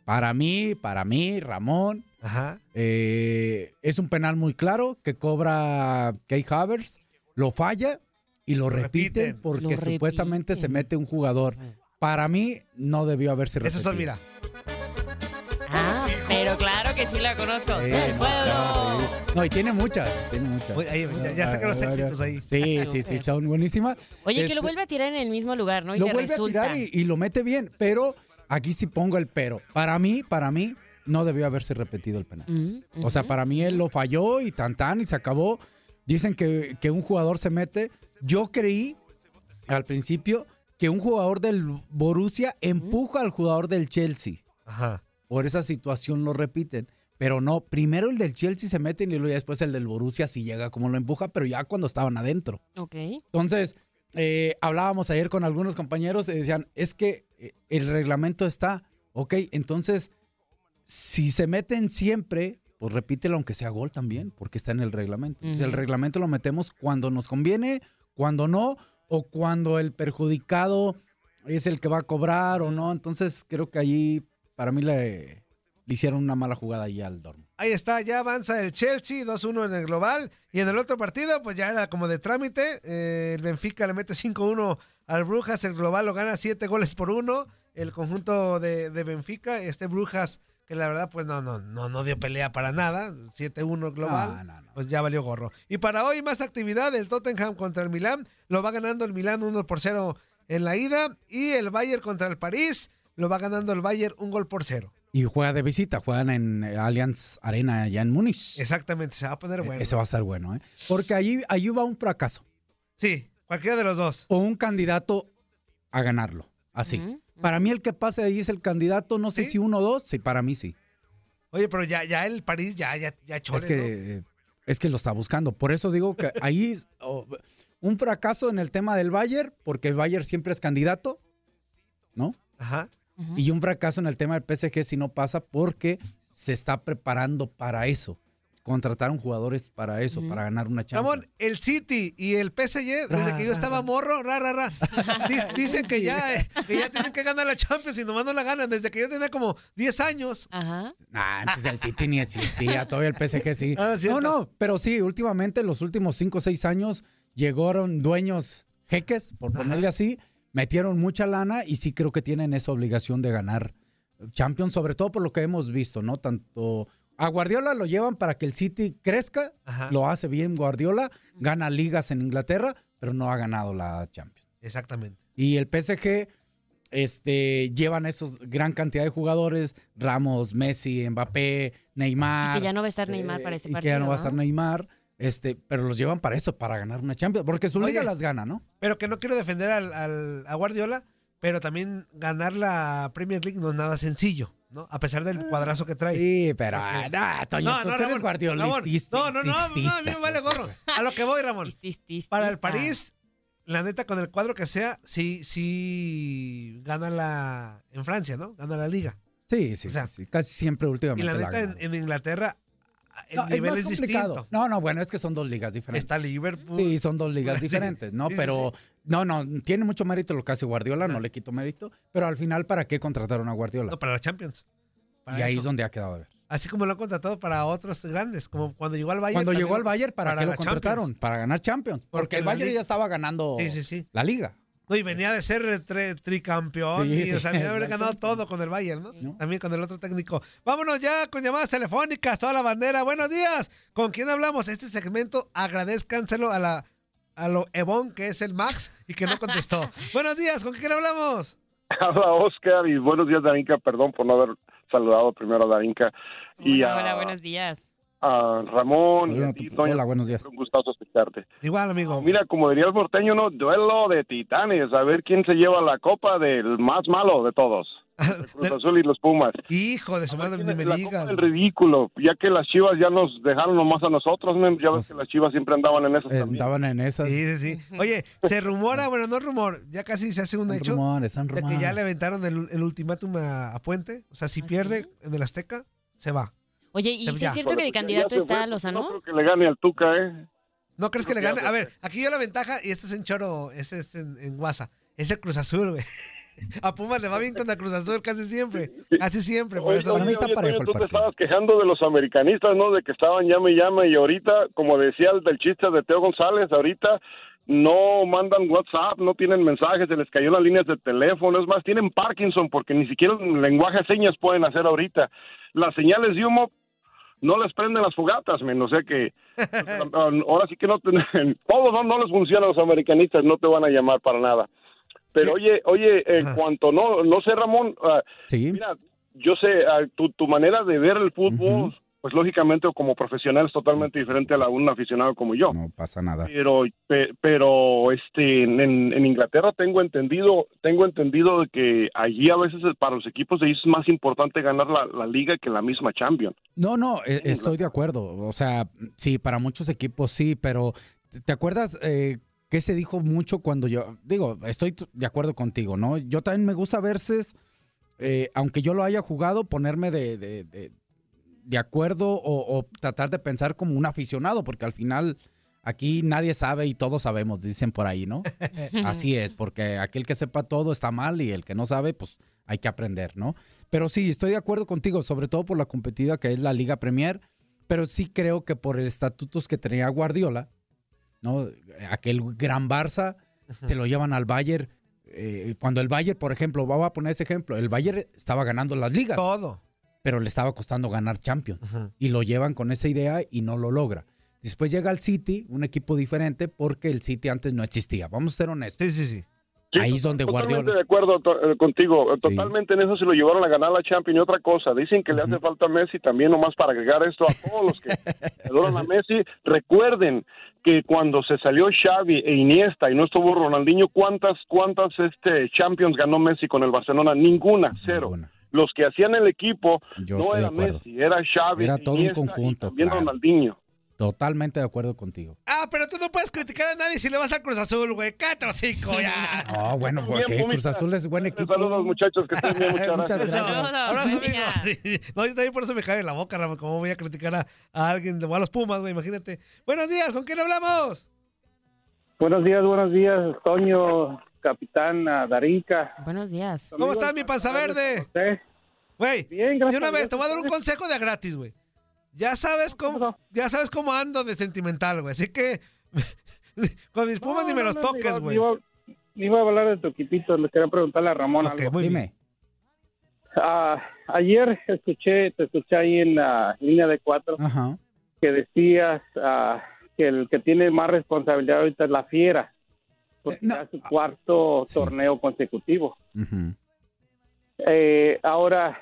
para mí, para mí, Ramón, Ajá. eh, es un penal muy claro que cobra Kay Havers, lo falla y lo, Lo repiten, repiten. porque Lo supuestamente se mete un jugador. Para mí no debió haberse repetido. Esos son, mira. Ah, que sí la conozco. Sí, ¡Del no, pueblo! sí. No, y tiene muchas, tiene muchas. Ahí, ya, ya saqué los éxitos ahí. Sí, sí, sí, son buenísimas. Oye, que Este, lo vuelve a tirar en el mismo lugar, ¿no? Y lo vuelve resulta. a tirar y, y lo mete bien, pero aquí sí pongo el pero. Para mí, para mí, no debió haberse repetido el penal. Mm, O sea, para mí él lo falló y tan tan y se acabó. Dicen que, que un jugador se mete. Yo creí al principio que un jugador del Borussia empuja al jugador del Chelsea. Ajá. Por esa situación lo repiten. Pero no, primero el del Chelsea se mete y luego ya después el del Borussia sí llega como lo empuja, pero ya cuando estaban adentro. Ok. Entonces, eh, hablábamos ayer con algunos compañeros y decían, es que eh, el reglamento está, ok, entonces, si se meten siempre, pues repítelo aunque sea gol también, porque está en el reglamento. Entonces, el reglamento lo metemos cuando nos conviene, cuando no, o cuando el perjudicado es el que va a cobrar o no. Entonces, creo que allí, para mí, le, le hicieron una mala jugada ahí al Dortmund. Ahí está, ya avanza el Chelsea, 2-1 en el global. Y en el otro partido, pues ya era como de trámite. eh, el Benfica le mete 5-1 al Brujas. El global lo gana 7 goles por 1. El conjunto de, de Benfica, este Brujas, que la verdad, pues no, no, no, no dio pelea para nada. 7-1 global. No, no, no. Pues ya valió gorro. Y para hoy, más actividad: el Tottenham contra el Milán. Lo va ganando el Milán 1 por 0 en la ida. Y el Bayern contra el París. Lo va ganando el Bayern un gol por 0. Y juega de visita, juegan en eh, Allianz Arena allá en Múnich. Exactamente, se va a poner bueno. Ese va a estar bueno, ¿eh? Porque allí, allí va un fracaso Sí, cualquiera de los dos. o un candidato a ganarlo. Así. Para mí el que pase ahí es el candidato, no sé ¿Sí? si uno o dos, sí, para mí sí. Oye, pero ya, ya el París, ya, ya, ya chole, es que eh, es que lo está buscando. Por eso digo que ahí oh, un fracaso en el tema del Bayern, porque el Bayern siempre es candidato, ¿no? ¿no? Ujú. Y un fracaso en el tema del PSG si no pasa porque se está preparando para eso. Contrataron jugadores para eso, Ujú. para ganar una Champions. Ramón, el City y el PSG, desde Ra, que yo estaba ra. morro, ra, ra, ra, dicen que ya, eh, que ya tienen que ganar la Champions y nomás no la ganan. Desde que yo tenía como 10 años. Ajá. Ah, antes el City ni existía, todavía el PSG sí. Ah, no, no, pero sí, últimamente, los últimos 5 o 6 años, llegaron dueños jeques, por ponerle así, metieron mucha lana y sí creo que tienen esa obligación de ganar Champions, sobre todo por lo que hemos visto, ¿no? Tanto a Guardiola lo llevan para que el City crezca, Ajá. lo hace bien Guardiola, gana ligas en Inglaterra, pero no ha ganado la Champions. Exactamente. Y el PSG este, llevan esos gran cantidad de jugadores, Ramos, Messi, Mbappé, Neymar. Y que ya no va a estar Neymar para este y que ya no va a partido, estar ¿no? Neymar. Este, pero los llevan para eso, para ganar una Champions, porque su liga las gana, ¿no? Pero que no quiero defender al, al- a Guardiola, pero también ganar la Premier League no es nada sencillo. ¿no? A pesar del cuadrazo que trae. Sí, pero, ah, no, Toño, tú eres Ramón, guardiolista. No, no, no, no, a mí me vale gorro. A lo que voy, Ramón. Para el París, la neta, con el cuadro que sea, sí, sí gana la. En Francia, ¿no? Gana la liga. Sí, sí, casi siempre Y últimamente. la la neta, en Inglaterra, el No, nivel es, distinto. No, no, bueno, es que son dos ligas diferentes. Está Liverpool. Sí, son dos ligas Sí, diferentes, ¿no? sí, sí, pero, no, no, tiene mucho mérito lo que hace Guardiola, no le quito mérito, pero al final, ¿para qué contrataron a Guardiola? No, para la Champions. Para y ahí es donde ha quedado ver. Así como lo han contratado para otros grandes, como cuando llegó al Bayern. Cuando llegó al Bayern, ¿para, qué lo contrataron? Champions. Para ganar Champions. Porque, Porque el Bayern ya estaba ganando Sí, sí, sí. la liga. No, y venía de ser tri- tricampeón Sí, y sí, o sea, venía de haber ganado todo con el Bayern, ¿no? También con el otro técnico. Vámonos ya con llamadas telefónicas, toda la bandera. Buenos días. ¿Con quién hablamos? Este segmento agradezcanselo a la a lo Evon, que es el Max, y que no contestó. Buenos días, ¿con quién hablamos? Habla Oscar y buenos días, Darinka. Perdón por no haber saludado primero a Darinka. Y Hola, a, hola, buenos días. A Ramón. y Hola, a ti, Toño. hola, buenos días. Un gustazo escucharte. Igual, amigo. Mira, como diría el porteño, ¿no? Duelo de titanes. A ver quién se lleva la copa del más malo de todos. El Cruz Azul y los Pumas. Hijo de su madre, ni me La digas. copa del ridículo, ya que las chivas ya nos dejaron nomás a nosotros, ya ves que las chivas siempre andaban en esas también. Estaban en esas. Sí, sí, sí. Oye, se rumora, bueno, no rumor, ya casi se hace un Son hecho rumores, son de que ya le aventaron el, el ultimátum a, a Puente. O sea, si pierde en el Azteca, se va. Oye, ¿y si es cierto que de candidato está Lozano? Que le gane al Tuca, ¿eh? ¿No crees que le Creo gane? A ver, aquí yo la ventaja, y esto es en Choro, ese es en, en Guasa, es el Cruz Azul, güey. A Pumas le va bien con la Cruz Azul casi siempre. Casi siempre, por Oye, eso. oye, oye, Toño, tú te estabas quejando de los americanistas, ¿no? De que estaban llame y llame y ahorita, como decía el del chiste de Teo González, ahorita no mandan WhatsApp, no tienen mensajes, se les cayó las líneas de teléfono, es más, tienen Parkinson porque ni siquiera lenguaje de señas pueden hacer ahorita. Las señales de humo no les prenden las fogatas, men, o sea que ahora sí que no, todos no, no les funciona a los americanistas, no te van a llamar para nada. Pero oye, oye, en cuanto no, no sé, Ramón, ah, mira, yo sé, ah, tu, tu manera de ver el fútbol, pues lógicamente como profesional es totalmente diferente a la de un aficionado como yo. No pasa nada. Pero, pe- pero este, en, en Inglaterra tengo entendido, tengo entendido de que allí a veces para los equipos de es más importante ganar la, la liga que la misma Champions. No, no, e- estoy de acuerdo. O sea, sí, para muchos equipos sí, pero ¿te acuerdas eh, que se dijo mucho cuando yo, digo, estoy de acuerdo contigo, ¿no? Yo también me gusta veces, eh, aunque yo lo haya jugado, ponerme de, de- de- de acuerdo o, o tratar de pensar como un aficionado, porque al final aquí nadie sabe y todos sabemos, dicen por ahí, ¿no? Así es, porque aquel que sepa todo está mal y el que no sabe, pues hay que aprender, ¿no? Pero sí, estoy de acuerdo contigo, sobre todo por la competida que es la Liga Premier, pero sí creo que por el estatutos que tenía Guardiola, ¿no? Aquel gran Barça, se lo llevan al Bayern. eh, cuando el Bayern, por ejemplo, vamos a poner ese ejemplo, el Bayern estaba ganando las ligas. Todo. Pero le estaba costando ganar Champions. Y lo llevan con esa idea y no lo logra. Después llega el City, un equipo diferente, porque el City antes no existía. Vamos a ser honestos. Sí, sí, sí. Ahí es donde Totalmente Guardiola. de acuerdo to- eh, contigo, totalmente en eso se lo llevaron a ganar la Champions y otra cosa, dicen que le hace falta a Messi también nomás para agregar esto a todos los que adoran a Messi, recuerden que cuando se salió Xavi e Iniesta y no estuvo Ronaldinho, ¿cuántas cuántas este Champions ganó Messi con el Barcelona? Ninguna, cero. Los que hacían el equipo Yo no era. Messi, era Xavi, Era todo un Iniesta y conjunto. también claro. Ronaldinho. Totalmente de acuerdo contigo. Ah, pero tú no puedes criticar a nadie si le vas al Cruz Azul, güey. Cállate, hocico, ya. No, bueno, porque Cruz Azul es buen equipo. Saludos muchachos, que estén bien, muchas Muchas gracias. gracias. Abrazo, amigo. Sí. No, yo también por eso me cae en la boca, Ramón. ¿Cómo voy a criticar a, a alguien o a los Pumas, güey? Imagínate. Buenos días, ¿con quién hablamos? Buenos días, buenos días, Toño, capitán Darinka. Buenos días. ¿Cómo estás, mi panza verde? Güey, Bien, de una vez, te voy a dar un consejo de gratis, güey. Ya sabes cómo, ya sabes cómo ando de sentimental, güey. Así que con mis Pumas No, ni me no, los no, toques, güey. Iba, iba a hablar de tu equipito, le quería preguntarle a Ramón Ok, algo. muy bien. Dime. Ah, ayer escuché, te escuché ahí en la línea de cuatro Ajá. que decías ah, que el que tiene más responsabilidad ahorita es la Fiera, porque ya es su cuarto torneo consecutivo. Ujú. Eh, ahora,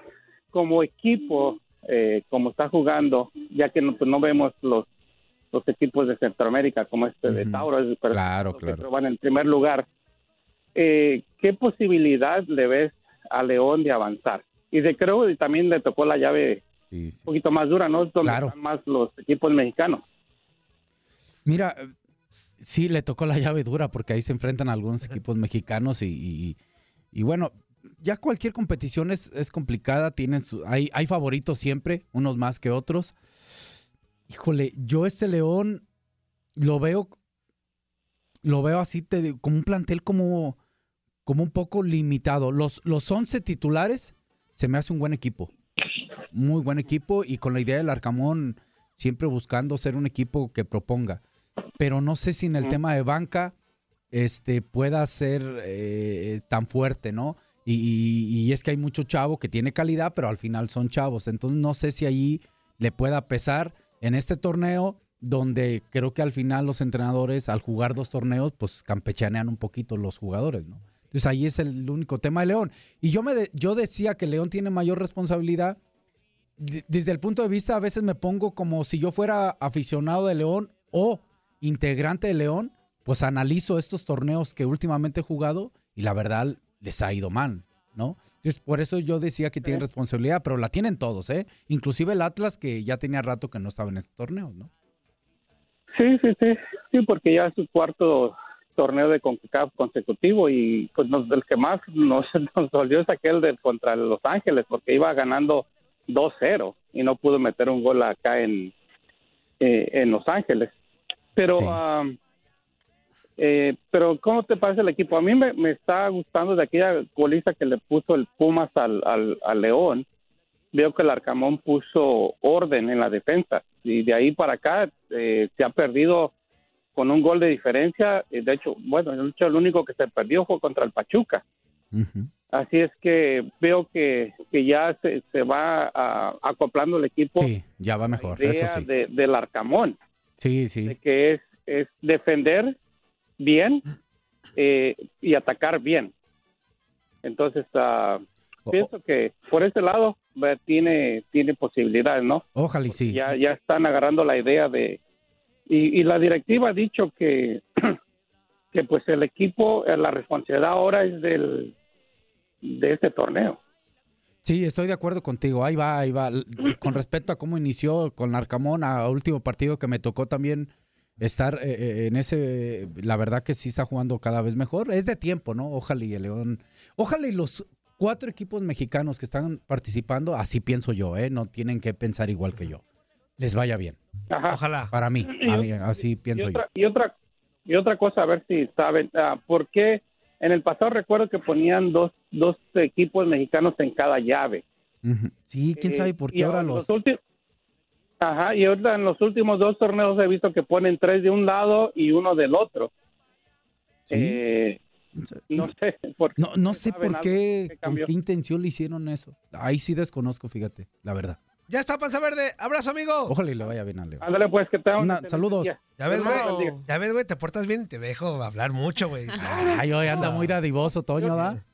como equipo, eh, como está jugando, ya que no, pues, no vemos los los equipos de Centroamérica como este de Tauro, pero Claro, los que claro. van en primer lugar, eh, ¿qué posibilidad le ves a León de avanzar? y de creo y también le tocó la llave un poquito más dura, ¿no? Donde Claro. están más los equipos mexicanos. Mira, eh, sí le tocó la llave dura porque ahí se enfrentan algunos equipos mexicanos y, y- y bueno, ya cualquier competición es, es complicada, tienen su- hay, hay favoritos siempre, unos más que otros. Híjole, yo este León lo veo, lo veo así te como un plantel como, como un poco limitado. Los, los 11 titulares se me hace un buen equipo, muy buen equipo y con la idea del Arcamón siempre buscando ser un equipo que proponga. Pero no sé si en el tema de banca este, pueda ser eh, tan fuerte, ¿no? Y, y- y es que hay mucho chavo que tiene calidad, pero al final son chavos. Entonces no sé si ahí le pueda pesar en este torneo donde creo que al final los entrenadores al jugar dos torneos pues campechanean un poquito los jugadores, ¿no? Entonces ahí es el único tema de León. Y yo, me de- yo decía que León tiene mayor responsabilidad de- desde el punto de vista, a veces me pongo como si yo fuera aficionado de León o integrante de León, pues analizo estos torneos que últimamente he jugado y la verdad les ha ido mal, ¿no? Entonces, por eso yo decía que tienen responsabilidad, pero la tienen todos, ¿eh? Inclusive el Atlas, que ya tenía rato que no estaba en este torneo, ¿no? Sí, sí, sí, sí, porque ya es su cuarto torneo de CONCACAF consecutivo y pues nos, el que más nos, nos dolió es aquel de contra Los Ángeles porque iba ganando 2-0 y no pudo meter un gol acá en, eh, en Los Ángeles. Pero, am, eh, pero ¿cómo te parece el equipo? A mí me, me está gustando de aquella goliza que le puso el Pumas al, al, al León. Veo que el Arcamón puso orden en la defensa y de ahí para acá eh, se ha perdido con un gol de diferencia. Eh, De hecho, bueno, de hecho, el único que se perdió fue contra el Pachuca. Así es que veo que, que ya se, se va ah, acoplando el equipo Sí, ya va mejor, idea eso sí. de- del Arcamón, Sí, sí. de que es, es defender bien eh, y atacar bien. Entonces, ah, pienso que por ese lado eh, tiene, tiene posibilidades, ¿no? Ojalá y sí. Ya, ya están agarrando la idea de... Y, y la directiva ha dicho que, que pues el equipo, eh, la responsabilidad ahora es del de este torneo. Sí, estoy de acuerdo contigo. Ahí va, ahí va. Con respecto a cómo inició con Arcamón, a último partido que me tocó también estar eh, eh, en ese, la verdad que sí está jugando cada vez mejor. Es de tiempo, ¿no? Ojalá y el León, ojalá y los cuatro equipos mexicanos que están participando, así pienso yo, ¿eh? No tienen que pensar igual que yo. Les vaya bien. Ojalá. Para mí, a mí, así pienso y yo. y otra y otra cosa, a ver si saben, ah, ¿por qué en el pasado recuerdo que ponían dos, dos equipos mexicanos en cada llave? Sí, quién Eh, sabe por y qué ahora los... Ajá, y ahorita en los últimos dos torneos he visto que ponen tres de un lado y uno del otro. Eh, no sé por No, no sé por qué, con qué intención le hicieron eso. Ahí sí desconozco, fíjate, la verdad. Ya está, panza verde. Abrazo, amigo. Ojalá y le vaya bien a Leo. Ándale, pues, que te Una- saludos. Ya ves, güey. Ya ves, güey, te portas bien y te dejo hablar mucho, güey. Ay, hoy anda muy dadivoso, Toño, ¿da?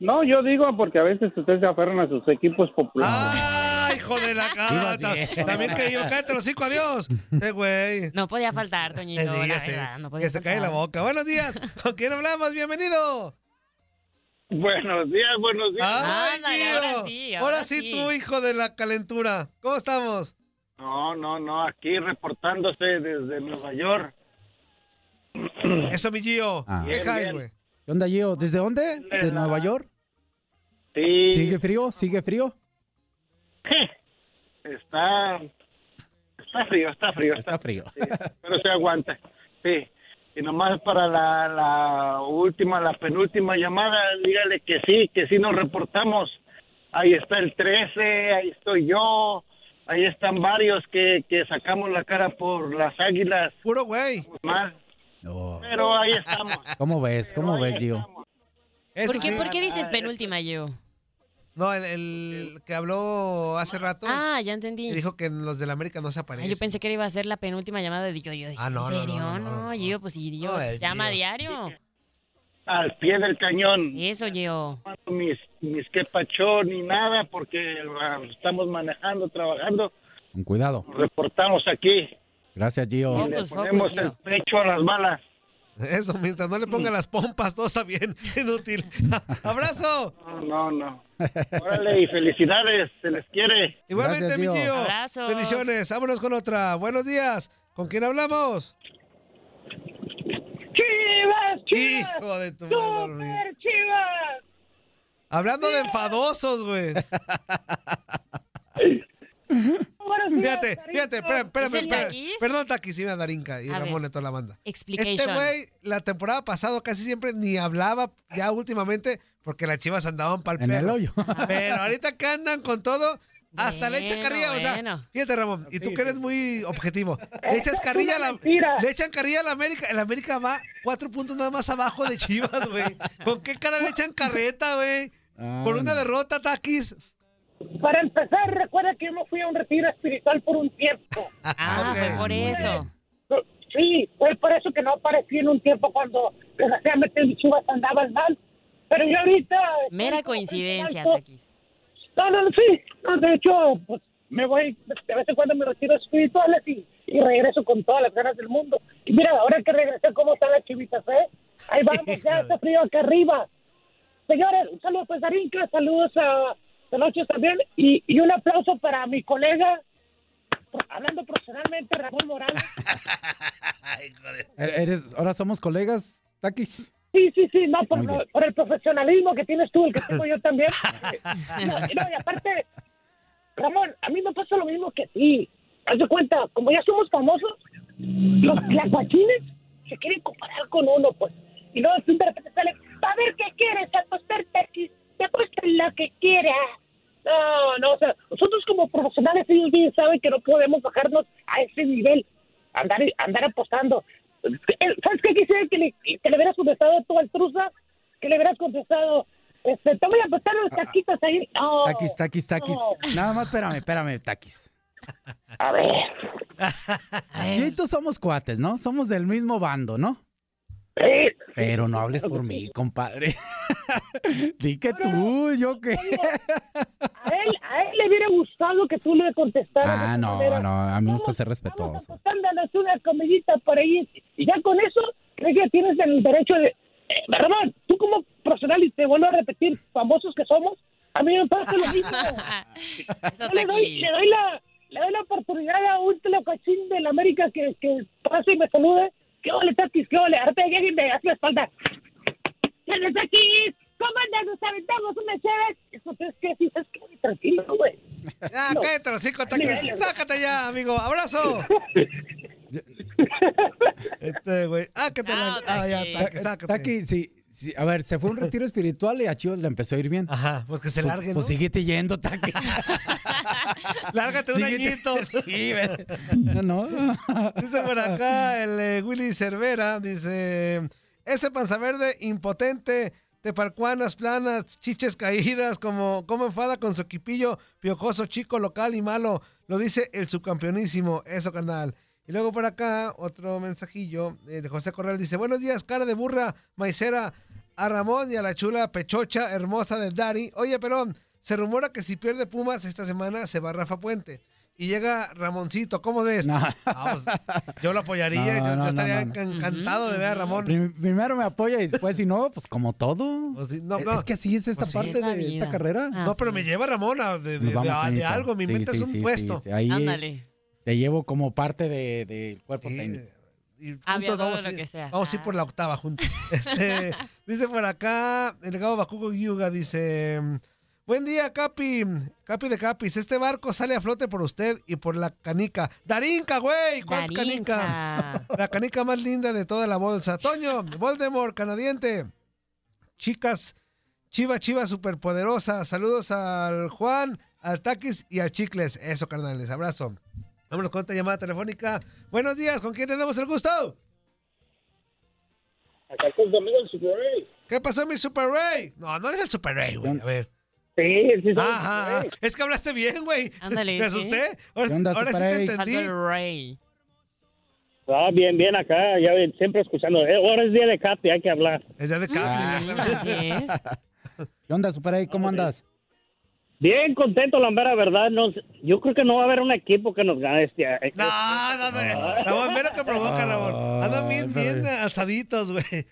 No, yo digo porque a veces ustedes se aferran a sus equipos populares. ¡Ay, hijo de la bien. También que yo, cállate los cinco, adiós. Eh, güey. No podía faltar, Toñito, Sí, la verdad, no podía que se cae la boca. Buenos días. ¿Con quién hablamos? Bienvenido. Buenos días, buenos días. Ay, tío. ahora sí, ahora Ahora sí, sí. tú, hijo de la calentura. ¿Cómo estamos? No, no, no, aquí reportándose desde Nueva York. Eso, mi Gio. Ah. ¿Qué Bien, caes, bien. güey? ¿Qué onda, Gio? ¿Desde dónde? ¿Desde Nueva York? Sí, ¿Sigue frío? ¿Sigue frío? está, está frío, está frío. Está frío. sí, pero se aguanta. Sí. Y nomás para la, la última, la penúltima llamada, dígale que sí, que sí nos reportamos. Ahí está el 13, ahí estoy yo, ahí están varios que, que sacamos la cara por las águilas. Puro güey. Más, Oh. pero ahí estamos. ¿Cómo ves? ¿Cómo Pero ves, Gio? ¿Por qué, sí. ¿Por qué dices penúltima, yo? No, el, el que habló hace rato Ah, ya entendí. y dijo que los del América no se Ah, aparecen. yo pensé que iba a ser la penúltima llamada de yo. Yo dije, Ah, no, ¿en no, serio? no, no, no, no. Gio, pues el llama a Gio. diario. Al pie del cañón. Eso, Gio. mis, mis que pacho ni nada porque ah, estamos manejando, trabajando. Con cuidado. Reportamos aquí. Gracias, Gio. y le Focus, focus, ponemos Gio. el pecho a las balas. Eso, mientras no le ponga las pompas, todo está bien. Inútil. ¡Abrazo! No, no. Órale, y felicidades, se les quiere. Igualmente, Gracias, mi tío. Abrazos. Bendiciones. Vámonos con otra. Buenos días. ¿Con quién hablamos? ¡Chivas, chivas! Hijo de tu madre. ¡Super chivas! Hablando de enfadosos, güey. Buenos días, Fíjate, fíjate, espérame, espérame, ¿Es el espérame. Taquis? Perdón, Taquis, sí, Darinka y A Ramón ver. y toda la banda. Explication. Este güey, la temporada pasada casi siempre ni hablaba, ya últimamente, porque las chivas andaban para En el hoyo. Pero ahorita que andan con todo, hasta le echan Bueno, carrilla. O sea, fíjate, Ramón, y tú que eres muy objetivo. Le echas carrilla a la, mentira. le echan carrilla a la América. El América va cuatro puntos nada más abajo de Chivas, güey. ¿Con qué cara le echan carreta, güey? Ah, Por una no. derrota, Taquis. Para empezar, recuerda que yo me fui a un retiro espiritual por un tiempo. Ah, fue por eso. Sí, fue por eso que no aparecí en un tiempo cuando desgraciadamente mis chivas andaban mal. Pero yo ahorita... Mera coincidencia, Taquis. No, no, sí. No, de hecho, pues me voy de vez en cuando me retiro espirituales y, y regreso con todas las ganas del mundo. Y mira, ahora que regresé, ¿cómo están las chivitas, eh? Ahí vamos, ya hace frío acá arriba. Señores, un saludo a Darinka, saludos a Pelochos también y, y un aplauso para mi colega, hablando profesionalmente, Ramón Morales. Er- Eres, ahora somos colegas, Takis. Sí, sí, sí, no, por, lo- por el profesionalismo que tienes tú, el que tengo yo también. No, y no, y aparte, Ramón, a mí me pasa lo mismo que a ti. Haz de cuenta, como ya somos famosos, los guachines se quieren comparar con uno, pues. Y luego de repente sale, a ver qué quieres, apostar aquí, te apuesto lo que quieras. No, no, o sea, nosotros como profesionales ellos bien saben que no podemos bajarnos a ese nivel, andar, andar apostando. ¿Sabes qué quisiera que le, que le hubieras contestado tú al Truza? Que le hubieras contestado, este, te voy a apostar los taquitos ahí. No, Takis, Takis. no. Nada más, espérame, espérame, Takis. A ver. Yo y tú somos cuates, ¿no? Somos del mismo bando, ¿no? Pero no hables por mí, compadre. Di que tú, yo qué. A él, a él le hubiera gustado que tú le contestaras. Ah, no, manera. no, a mí me gusta ser respetuoso. una comidita por ahí. Y ya con eso, creo que tienes el derecho de... Eh, Ramón, tú como profesional, y te vuelvo a repetir, famosos que somos, a mí me pasa lo mismo. Yo le doy, le doy la, le doy la oportunidad a un telocachín de la América que, que pase y me salude. ¿Qué ole, Tatis? ¿Qué ole? Ahorita llegue y me hace la espalda. ¿Qué onda, Tatis? ¿Cómo andas? Nos aventamos una chévere. Eso es que sí, es que tranquilo, güey. Ya, No. cállate Taquis. Sácate ya, amigo. Abrazo. Este, güey. Ah, que te la. Ah, ya, Taquis. Taquis, sácate. Sí, a ver, se fue a un retiro espiritual y a Chivas le empezó a ir bien. Ajá, pues que se Pues, largue, ¿no? pues síguete yendo, Taki. Lárgate un añito. Sí. No, no. Dice por acá el eh, Willy Cervera, dice, ese panza verde impotente, tepalcuanas planas, chiches caídas, como, como enfada con su equipillo piojoso, chico, local y malo, lo dice el subcampeonísimo, eso carnal. Y luego por acá otro mensajillo eh, de José Corral dice, buenos días, cara de burra, maicera, a Ramón y a la chula pechocha hermosa del Dari. Oye, Perón, se rumora que si pierde Pumas esta semana se va Rafa Puente. Y llega Ramoncito, ¿cómo ves? No. Ah, pues, yo lo apoyaría, No, yo, yo no, no, estaría encantado de ver a Ramón. Prim- primero me apoya y después, si no, pues como todo. Pues Es- no. Es que así es esta Pues sí. parte Es de esta carrera. Ah, no, pero sí. me lleva Ramón a de, de- vamos, de- de algo, me Sí, inventas sí, un sí, puesto. sí, sí. Ahí Ándale. Te llevo como parte del de, cuerpo Sí, técnico. y juntos vamos, lo ir- que sea. vamos a ir Ah. por la octava juntos. Este, dice por acá, el Gabo Bakugo Yuga dice: Buen día, Capi. Capi de Capis. Este barco sale a flote por usted y por la canica. Darinka, güey. ¿Cuál canica? La canica más linda de toda la bolsa. Toño, Voldemort, canadiente. Chicas, chiva, chiva, superpoderosa. Saludos al Juan, al Taquis y al Chicles. Eso, carnales. Abrazo. Vámonos con otra llamada telefónica. Buenos días, ¿con quién tenemos el gusto? Acá con tu amigo el Super Ray. ¿Qué pasó, mi Super Ray? No, no es el Super Ray, güey. A ver. Sí, sí, Ajá, Super Ray. es que hablaste bien, güey. Ándale, Me sí. asusté. Ahora, ¿Qué onda, ahora sí Super te Ray? entendí. Rey. Ah, bien, bien acá, ya ven, siempre escuchando. Eh, ahora es día de Capi, hay que hablar. Es ya de Capi. Ah. Así es. ¿Qué onda, Super ahí? ¿Cómo andas? Bien contento, la mera verdad. No, yo creo que no va a haber un equipo que nos gane este año. No, no, no. Ramón, mira que provoca, Ramón. Andan bien, bien alzaditos, güey.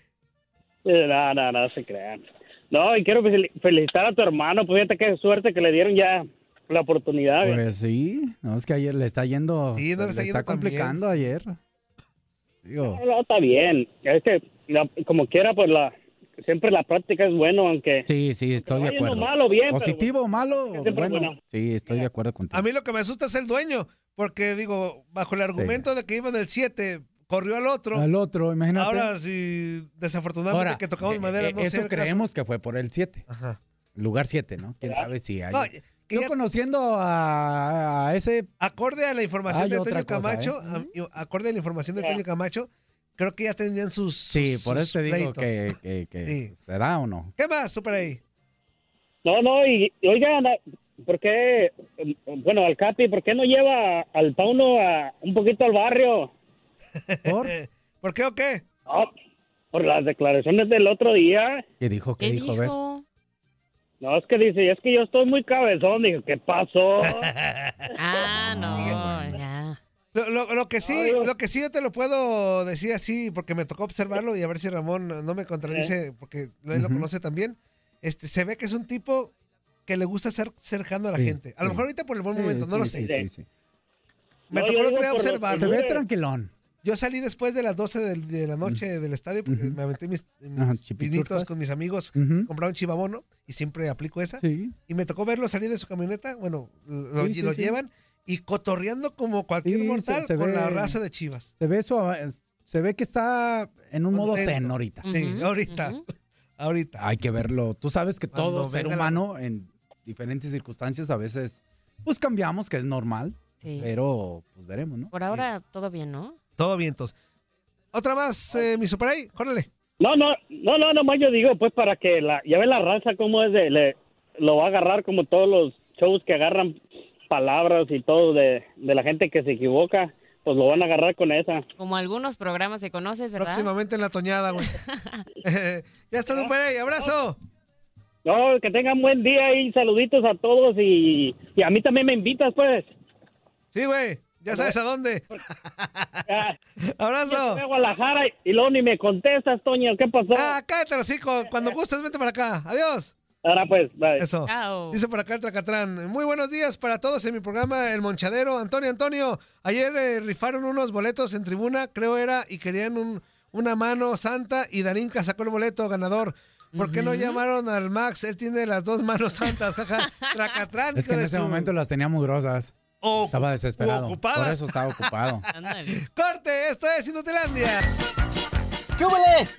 No, no, no se crean. No, y quiero fel- felicitar a tu hermano. Pues fíjate qué suerte que le dieron ya la oportunidad. güey. Pues sí, no, es que ayer le está yendo. Sí, no le está yendo tan complicando ayer. Digo, No, no, está bien. Es que la- como quiera, pues la siempre la práctica es bueno, aunque sí, sí, estoy de acuerdo. malo, bien, pero, Positivo o malo, bueno, bueno. sí, estoy de acuerdo contigo. A mí lo que me asusta es el dueño, porque digo, bajo el argumento de que iba en el 7, corrió al otro. Al otro, imagínate. Ahora, si desafortunadamente Ahora, que tocamos eh, madera, eh, no sé. Eso caso. creemos que fue por el 7. Lugar 7, ¿no? ¿Quién sabe si hay... No, Yo conociendo a, a ese... Acorde a la información de Toño Camacho, ¿eh? a- acorde a la información de Toño Camacho, creo que ya tenían sus. Sí, sus- por sus eso te digo pleitos. que, que- que Sí. será o no. ¿Qué más, Super ahí? No, no, y, y oigan, ¿por qué, bueno, al Capi, ¿por qué no lleva al Pauno a, un poquito al barrio? ¿Por? ¿Por qué o qué? No, por las declaraciones del otro día. ¿Qué dijo? ¿Qué, dijo? Ver. No, es que dice, es que yo estoy muy cabezón. Dije, ¿qué pasó? Ah, no. Lo, lo- lo que sí, lo que sí yo te lo puedo decir así, porque me tocó observarlo y a ver si Ramón no me contradice, porque él lo Ujú. conoce también. Este, se ve que es un tipo que le gusta ser cercano a la Sí, gente. A lo sí. mejor ahorita por el buen Sí, momento, no sí, lo sí, sé. sí, sí. Me No, tocó el otro día lo- observarlo. Se ve tranquilón. Yo salí después de las 12 del- de, la noche del estadio porque me aventé mis, mis chipichurcas. con mis amigos, compraron chivabono y siempre aplico esa. Sí. Y me tocó verlo salir de su camioneta, bueno, lo, Sí, sí, lo sí. llevan y cotorreando como cualquier Sí, mortal se con la raza de chivas. Se ve eso, se ve que está en un modo zen ahorita. Sí, ahorita. Ahorita. Hay que verlo. Tú sabes que Cuando todo ser la- humano en diferentes circunstancias a veces pues cambiamos, que es normal, Sí. pero pues veremos, ¿no? Por ahora todo bien, ¿no? Todo vientos. Otra más, eh, mi super ahí, córrele. No, no, no, no, nomás yo digo, pues para que la, ya ve la raza cómo es de, le, lo va a agarrar como todos los shows que agarran palabras y todo de, de la gente que se equivoca, pues lo van a agarrar con esa. Como algunos programas que conoces, ¿verdad? Próximamente en la toñada, güey. ya está, super ahí, abrazo. No, que tengan buen día y saluditos a todos y, y a mí también me invitas, pues. Sí, güey, ya sabes a dónde. Abrazo. a Guadalajara y luego ni me contestas, Toño, ¿qué pasó? Ah, cállate, hocico. Cuando gustes, vente para acá. Adiós. Ahora pues, bye. Eso. Dice por acá el Tracatrán. Muy buenos días para todos en mi programa El Monchadero. Antonio, Antonio, ayer eh, rifaron unos boletos en tribuna, creo era, y querían un, una mano santa y Darinka sacó el boleto ganador. ¿Por qué no llamaron al Max? Él tiene las dos manos santas. jaja. Tracatrán. Es que en ese su- momento las tenía muy grosas. estaba desesperado. Por eso estaba ocupado. Corte, esto es Inutilandia. ¿Qué?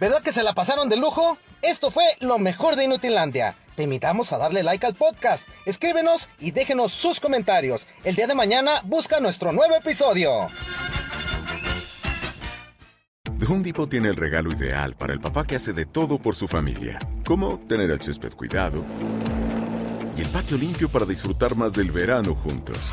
¿Verdad que se la pasaron de lujo? Esto fue lo mejor de Inutilandia. Te invitamos a darle like al podcast, escríbenos y déjenos sus comentarios. El día de mañana busca nuestro nuevo episodio. The Home tiene el regalo ideal para el papá que hace de todo por su familia, como tener el césped cuidado y el patio limpio para disfrutar más del verano juntos.